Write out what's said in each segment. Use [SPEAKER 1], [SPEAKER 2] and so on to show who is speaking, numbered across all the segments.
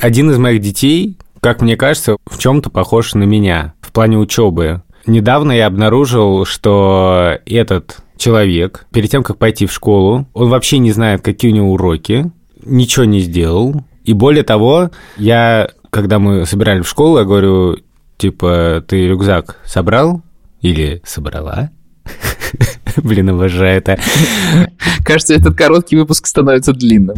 [SPEAKER 1] Один из моих детей, как мне кажется, в чем-то похож на меня в плане учебы. Недавно я обнаружил, что этот человек, перед тем, как пойти в школу, он вообще не знает, какие у него уроки, ничего не сделал. И более того, я, когда мы собирали в школу, я говорю, типа, ты рюкзак собрал или собрала? Блин, обожаю это.
[SPEAKER 2] Кажется, этот короткий выпуск становится длинным.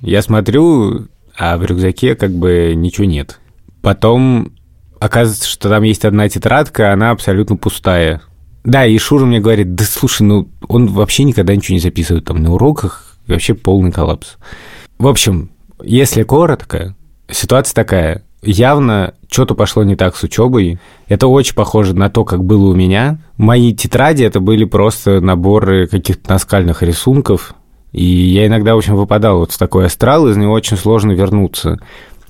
[SPEAKER 1] Я смотрю, а в рюкзаке как бы ничего нет. Потом оказывается, что там есть одна тетрадка, она абсолютно пустая. Да, и Шура мне говорит, да слушай, ну он вообще никогда ничего не записывает там на уроках, вообще полный коллапс. В общем, если коротко, ситуация такая. Явно что-то пошло не так с учебой. Это очень похоже на то, как было у меня. Мои тетради это были просто наборы каких-то наскальных рисунков, и я иногда, в общем, выпадал вот в такой астрал, из него очень сложно вернуться.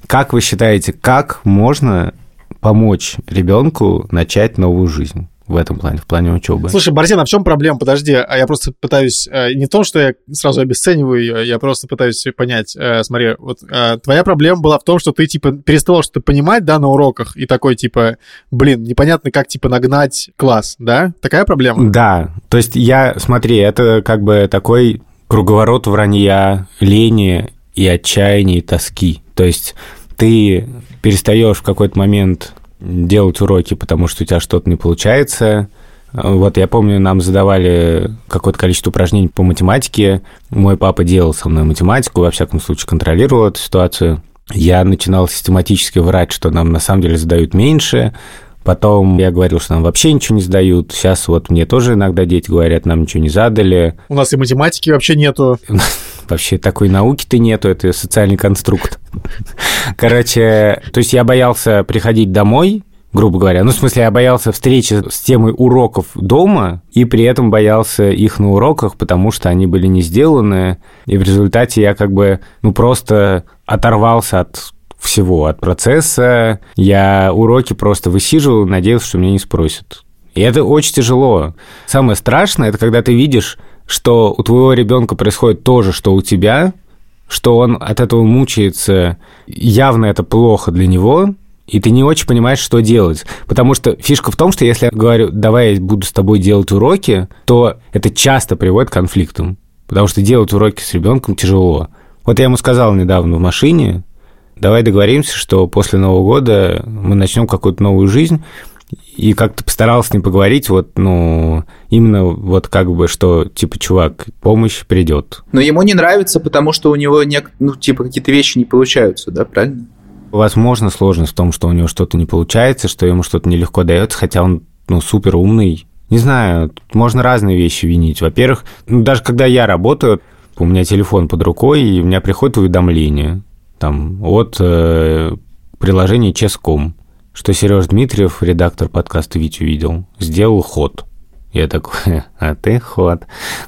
[SPEAKER 1] Как вы считаете, как можно помочь ребенку начать новую жизнь? в этом плане, в плане учебы.
[SPEAKER 3] Слушай, Борзен, а в чем проблема? Подожди, а я просто пытаюсь... Э, не то, что я сразу обесцениваю ее, я просто пытаюсь понять. Э, смотри, вот э, твоя проблема была в том, что ты, типа, перестал что-то понимать, да, на уроках, и такой, типа, блин, непонятно, как, типа, нагнать класс, да? Такая проблема?
[SPEAKER 1] Да, то есть я, смотри, это как бы такой круговорот вранья, лени и отчаяния, и тоски. То есть ты перестаешь в какой-то момент делать уроки, потому что у тебя что-то не получается. Вот я помню, нам задавали какое-то количество упражнений по математике. Мой папа делал со мной математику, во всяком случае контролировал эту ситуацию. Я начинал систематически врать, что нам на самом деле задают меньше, Потом я говорил, что нам вообще ничего не сдают. Сейчас вот мне тоже иногда дети говорят, нам ничего не задали.
[SPEAKER 3] У нас и математики вообще нету.
[SPEAKER 1] Вообще такой науки-то нету, это социальный конструкт. Короче, то есть я боялся приходить домой, грубо говоря. Ну, в смысле, я боялся встречи с темой уроков дома, и при этом боялся их на уроках, потому что они были не сделаны, и в результате я как бы, ну, просто оторвался от всего, от процесса. Я уроки просто высиживал, надеялся, что меня не спросят. И это очень тяжело. Самое страшное, это когда ты видишь, что у твоего ребенка происходит то же, что у тебя, что он от этого мучается, явно это плохо для него, и ты не очень понимаешь, что делать. Потому что фишка в том, что если я говорю, давай я буду с тобой делать уроки, то это часто приводит к конфликтам. Потому что делать уроки с ребенком тяжело. Вот я ему сказал недавно в машине, давай договоримся, что после Нового года мы начнем какую-то новую жизнь, и как-то постарался с ним поговорить, вот, ну, именно вот как бы, что, типа, чувак, помощь придет.
[SPEAKER 2] Но ему не нравится, потому что у него, не, ну, типа, какие-то вещи не получаются, да, правильно?
[SPEAKER 1] Возможно, сложность в том, что у него что-то не получается, что ему что-то нелегко дается, хотя он, ну, супер умный. Не знаю, можно разные вещи винить. Во-первых, ну, даже когда я работаю, у меня телефон под рукой, и у меня приходит уведомление там, от э, приложения Ческом, что Сереж Дмитриев, редактор подкаста «Витю видел», сделал ход. Я такой, а ты ход.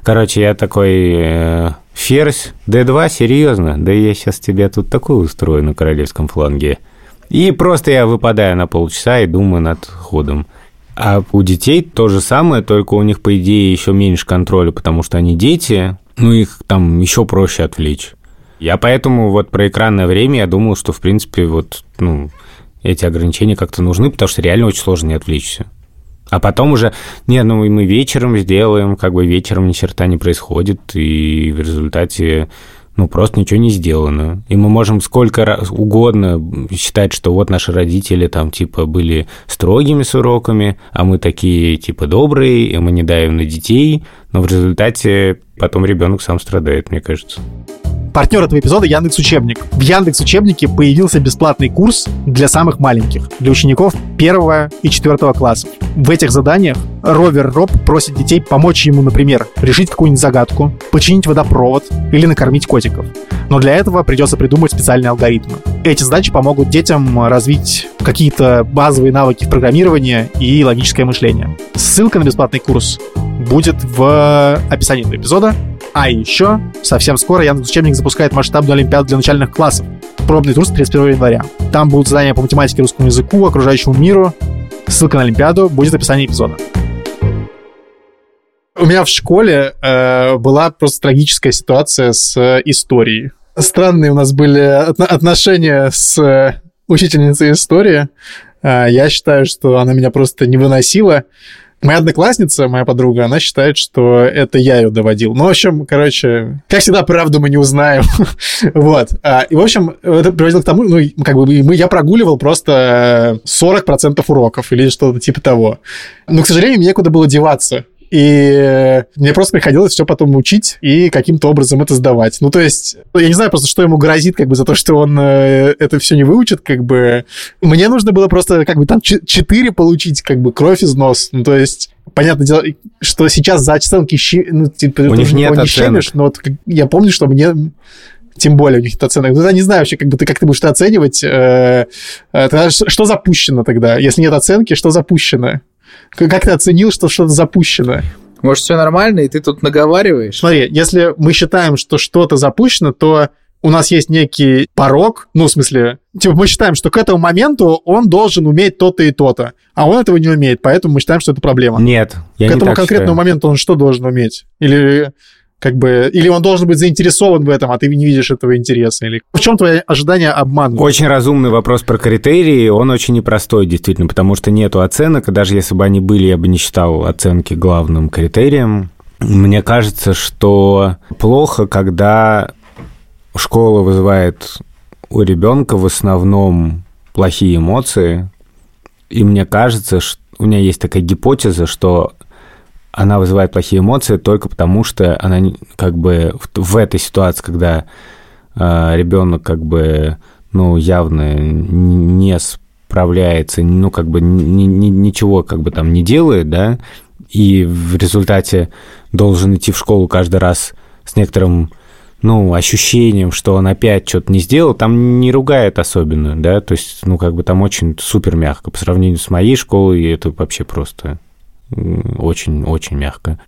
[SPEAKER 1] Короче, я такой, э, ферзь, D2, серьезно? Да я сейчас тебе тут такую устрою на королевском фланге. И просто я выпадаю на полчаса и думаю над ходом. А у детей то же самое, только у них, по идее, еще меньше контроля, потому что они дети, ну, их там еще проще отвлечь. Я поэтому вот про экранное время я думал, что, в принципе, вот, ну, эти ограничения как-то нужны, потому что реально очень сложно не отвлечься. А потом уже, не, ну мы вечером сделаем, как бы вечером ни черта не происходит, и в результате, ну, просто ничего не сделано. И мы можем сколько раз угодно считать, что вот наши родители там, типа, были строгими с уроками, а мы такие, типа, добрые, и мы не даем на детей, но в результате потом ребенок сам страдает, мне кажется.
[SPEAKER 3] Партнер этого эпизода Яндекс Учебник. В Яндекс Учебнике появился бесплатный курс для самых маленьких, для учеников первого и четвертого классов. В этих заданиях Ровер Роб просит детей помочь ему, например, решить какую-нибудь загадку, починить водопровод или накормить котиков. Но для этого придется придумать специальные алгоритмы. Эти задачи помогут детям развить какие-то базовые навыки в программировании и логическое мышление. Ссылка на бесплатный курс будет в описании этого эпизода. А еще совсем скоро Яндекс Учебник запускает масштабную олимпиаду для начальных классов. Пробный тур с 31 января. Там будут задания по математике, русскому языку, окружающему миру. Ссылка на олимпиаду будет в описании эпизода. У меня в школе э, была просто трагическая ситуация с э, историей. Странные у нас были отно- отношения с э, учительницей истории. Э, я считаю, что она меня просто не выносила. Моя одноклассница, моя подруга, она считает, что это я ее доводил. Ну, в общем, короче, как всегда, правду мы не узнаем. вот. А, и, в общем, это приводило к тому, ну, как бы мы, я прогуливал просто 40% уроков или что-то типа того. Но, к сожалению, мне некуда было деваться. И мне просто приходилось все потом учить и каким-то образом это сдавать. Ну, то есть, я не знаю просто, что ему грозит, как бы, за то, что он э, это все не выучит, как бы. Мне нужно было просто, как бы, там 4 получить, как бы, кровь из нос. Ну, то есть, понятное дело, что сейчас за оценки, ну, типа,
[SPEAKER 1] у них нет
[SPEAKER 3] не щемишь, но вот я помню, что мне тем более у них это оценок. Ну, я не знаю вообще, как бы ты, как ты будешь это оценивать. Э, э, что запущено тогда? Если нет оценки, что запущено? Как ты оценил, что что-то запущено?
[SPEAKER 2] Может, все нормально, и ты тут наговариваешь?
[SPEAKER 3] Смотри, если мы считаем, что что-то запущено, то у нас есть некий порог, ну, в смысле, типа мы считаем, что к этому моменту он должен уметь то-то и то-то, а он этого не умеет, поэтому мы считаем, что это проблема.
[SPEAKER 1] Нет,
[SPEAKER 3] я К этому конкретному считаю. моменту он что должен уметь? Или как бы, или он должен быть заинтересован в этом, а ты не видишь этого интереса, или в чем твои ожидания обманывают?
[SPEAKER 1] Очень разумный вопрос про критерии, он очень непростой, действительно, потому что нету оценок, и даже если бы они были, я бы не считал оценки главным критерием. Мне кажется, что плохо, когда школа вызывает у ребенка в основном плохие эмоции, и мне кажется, что у меня есть такая гипотеза, что она вызывает плохие эмоции только потому, что она как бы в, в этой ситуации, когда э, а, ребенок как бы ну явно не справляется, ну как бы ни, ни, ничего как бы там не делает, да, и в результате должен идти в школу каждый раз с некоторым ну, ощущением, что он опять что-то не сделал, там не ругает особенно, да, то есть, ну, как бы там очень супер мягко по сравнению с моей школой, это вообще просто очень-очень мягко.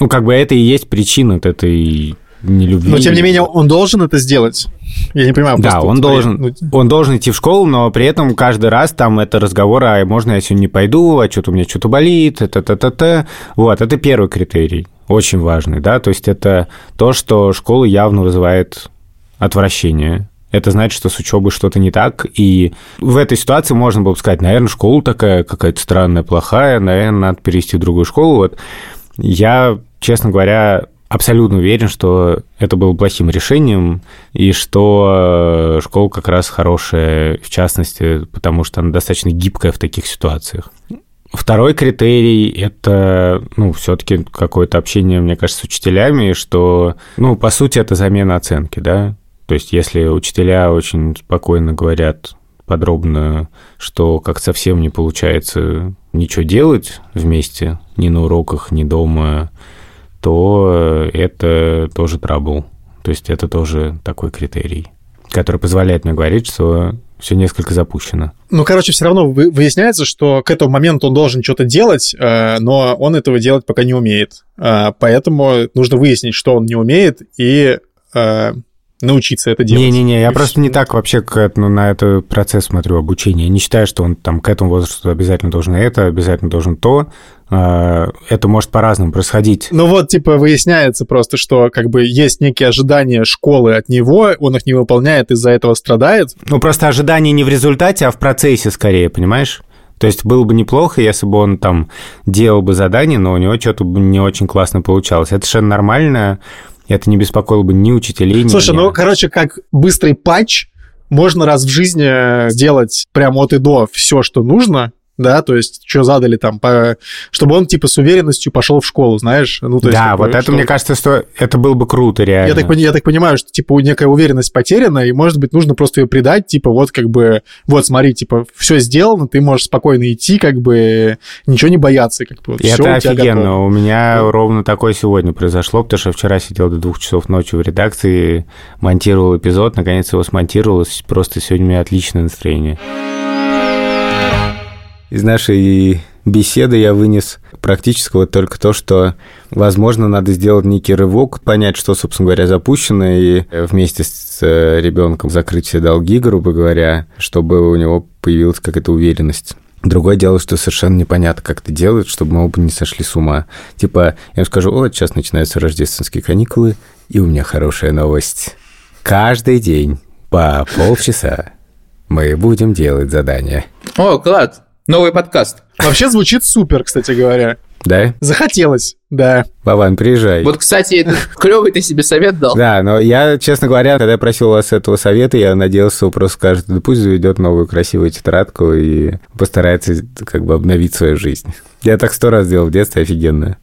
[SPEAKER 1] Ну, как бы это и есть причина от этой нелюбви.
[SPEAKER 3] Но, тем не менее, он должен это сделать. Я не понимаю.
[SPEAKER 1] Да, он должен, ну, он должен идти в школу, но при этом каждый раз там это разговор, а можно я сегодня не пойду, а что-то у меня что-то болит, это та та та Вот, это первый критерий, очень важный, да, то есть это то, что школа явно вызывает отвращение это значит, что с учебой что-то не так. И в этой ситуации можно было бы сказать, наверное, школа такая какая-то странная, плохая, наверное, надо перевести в другую школу. Вот я, честно говоря, абсолютно уверен, что это было плохим решением, и что школа как раз хорошая, в частности, потому что она достаточно гибкая в таких ситуациях. Второй критерий – это, ну, все-таки какое-то общение, мне кажется, с учителями, что, ну, по сути, это замена оценки, да, то есть, если учителя очень спокойно говорят подробно, что как совсем не получается ничего делать вместе, ни на уроках, ни дома, то это тоже трабл. То есть это тоже такой критерий, который позволяет мне говорить, что все несколько запущено.
[SPEAKER 3] Ну, короче, все равно выясняется, что к этому моменту он должен что-то делать, э, но он этого делать пока не умеет. Э, поэтому нужно выяснить, что он не умеет, и э, научиться это делать.
[SPEAKER 1] Не-не-не, я просто не так вообще к, ну, на этот процесс смотрю обучения. Я не считаю, что он там к этому возрасту обязательно должен это, обязательно должен то. А, это может по-разному происходить.
[SPEAKER 3] Ну вот, типа, выясняется просто, что как бы есть некие ожидания школы от него, он их не выполняет, из-за этого страдает.
[SPEAKER 1] Ну просто ожидания не в результате, а в процессе скорее, понимаешь? То есть было бы неплохо, если бы он там делал бы задание, но у него что-то не очень классно получалось. Это совершенно нормально это не беспокоило бы ни учителей, ни
[SPEAKER 3] Слушай,
[SPEAKER 1] меня.
[SPEAKER 3] ну, короче, как быстрый патч, можно раз в жизни сделать прям от и до все, что нужно, да, то есть что задали там, по... чтобы он типа с уверенностью пошел в школу, знаешь,
[SPEAKER 1] ну то есть. Да, вот это что... мне кажется, что это было бы круто реально.
[SPEAKER 3] Я так, я так понимаю, что типа некая уверенность потеряна, и может быть нужно просто ее придать, типа вот как бы, вот смотри, типа все сделано, ты можешь спокойно идти, как бы ничего не бояться, как бы. Вот,
[SPEAKER 1] и это офигенно, у меня да. ровно такое сегодня произошло, потому что вчера сидел до двух часов ночи в редакции, монтировал эпизод, наконец его смонтировал, просто сегодня у меня отличное настроение. Из нашей беседы я вынес практически вот только то, что, возможно, надо сделать некий рывок, понять, что, собственно говоря, запущено, и вместе с э, ребенком закрыть все долги, грубо говоря, чтобы у него появилась какая-то уверенность. Другое дело, что совершенно непонятно, как это делают, чтобы мы оба не сошли с ума. Типа, я им скажу, о, сейчас начинаются рождественские каникулы, и у меня хорошая новость. Каждый день по полчаса мы будем делать задания.
[SPEAKER 2] О, класс! Новый подкаст.
[SPEAKER 3] Вообще звучит супер, кстати говоря.
[SPEAKER 1] Да?
[SPEAKER 3] Захотелось, да.
[SPEAKER 1] Вован, приезжай.
[SPEAKER 2] Вот, кстати, клевый ты себе совет дал.
[SPEAKER 1] Да, но я, честно говоря, когда я просил у вас этого совета, я надеялся, что просто скажет, да пусть заведет новую красивую тетрадку и постарается как бы обновить свою жизнь. Я так сто раз делал в детстве, офигенно.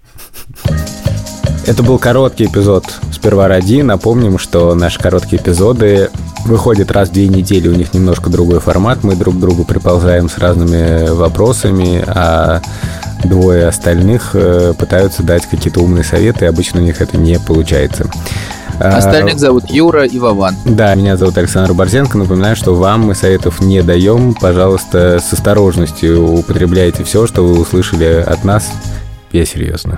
[SPEAKER 1] Это был короткий эпизод «Сперва ради». Напомним, что наши короткие эпизоды выходят раз в две недели, у них немножко другой формат. Мы друг к другу приползаем с разными вопросами, а двое остальных э, пытаются дать какие-то умные советы, и обычно у них это не получается.
[SPEAKER 2] А, Остальных зовут Юра и Вован.
[SPEAKER 1] Да, меня зовут Александр Борзенко. Напоминаю, что вам мы советов не даем. Пожалуйста, с осторожностью употребляйте все, что вы услышали от нас. Я серьезно.